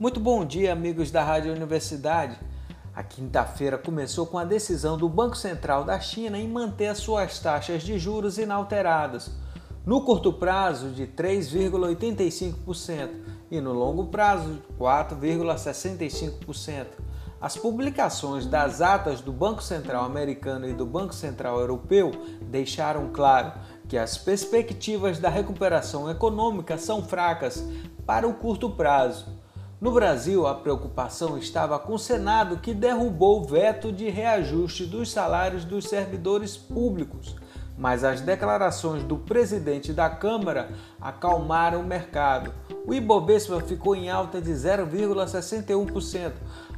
Muito bom dia, amigos da Rádio Universidade. A quinta-feira começou com a decisão do Banco Central da China em manter as suas taxas de juros inalteradas, no curto prazo de 3,85% e no longo prazo de 4,65%. As publicações das atas do Banco Central americano e do Banco Central europeu deixaram claro que as perspectivas da recuperação econômica são fracas para o curto prazo no Brasil, a preocupação estava com o Senado, que derrubou o veto de reajuste dos salários dos servidores públicos. Mas as declarações do presidente da Câmara acalmaram o mercado. O Ibovespa ficou em alta de 0,61%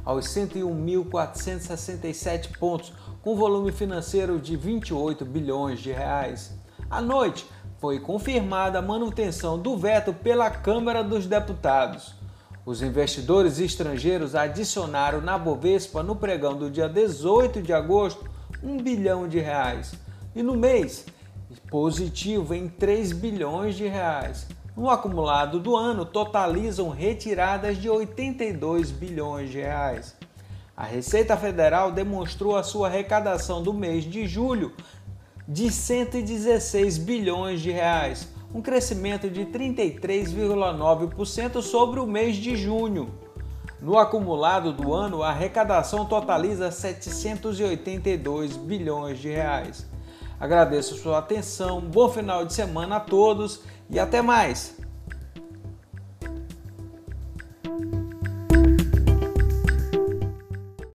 aos 101.467 pontos, com volume financeiro de 28 bilhões de reais. À noite, foi confirmada a manutenção do veto pela Câmara dos Deputados. Os investidores estrangeiros adicionaram na Bovespa no pregão do dia 18 de agosto 1 bilhão de reais e no mês positivo em 3 bilhões de reais. No acumulado do ano totalizam retiradas de 82 bilhões de reais. A Receita Federal demonstrou a sua arrecadação do mês de julho de 116 bilhões de reais, um crescimento de 33,9% sobre o mês de junho. No acumulado do ano, a arrecadação totaliza 782 bilhões de reais. Agradeço sua atenção, bom final de semana a todos e até mais!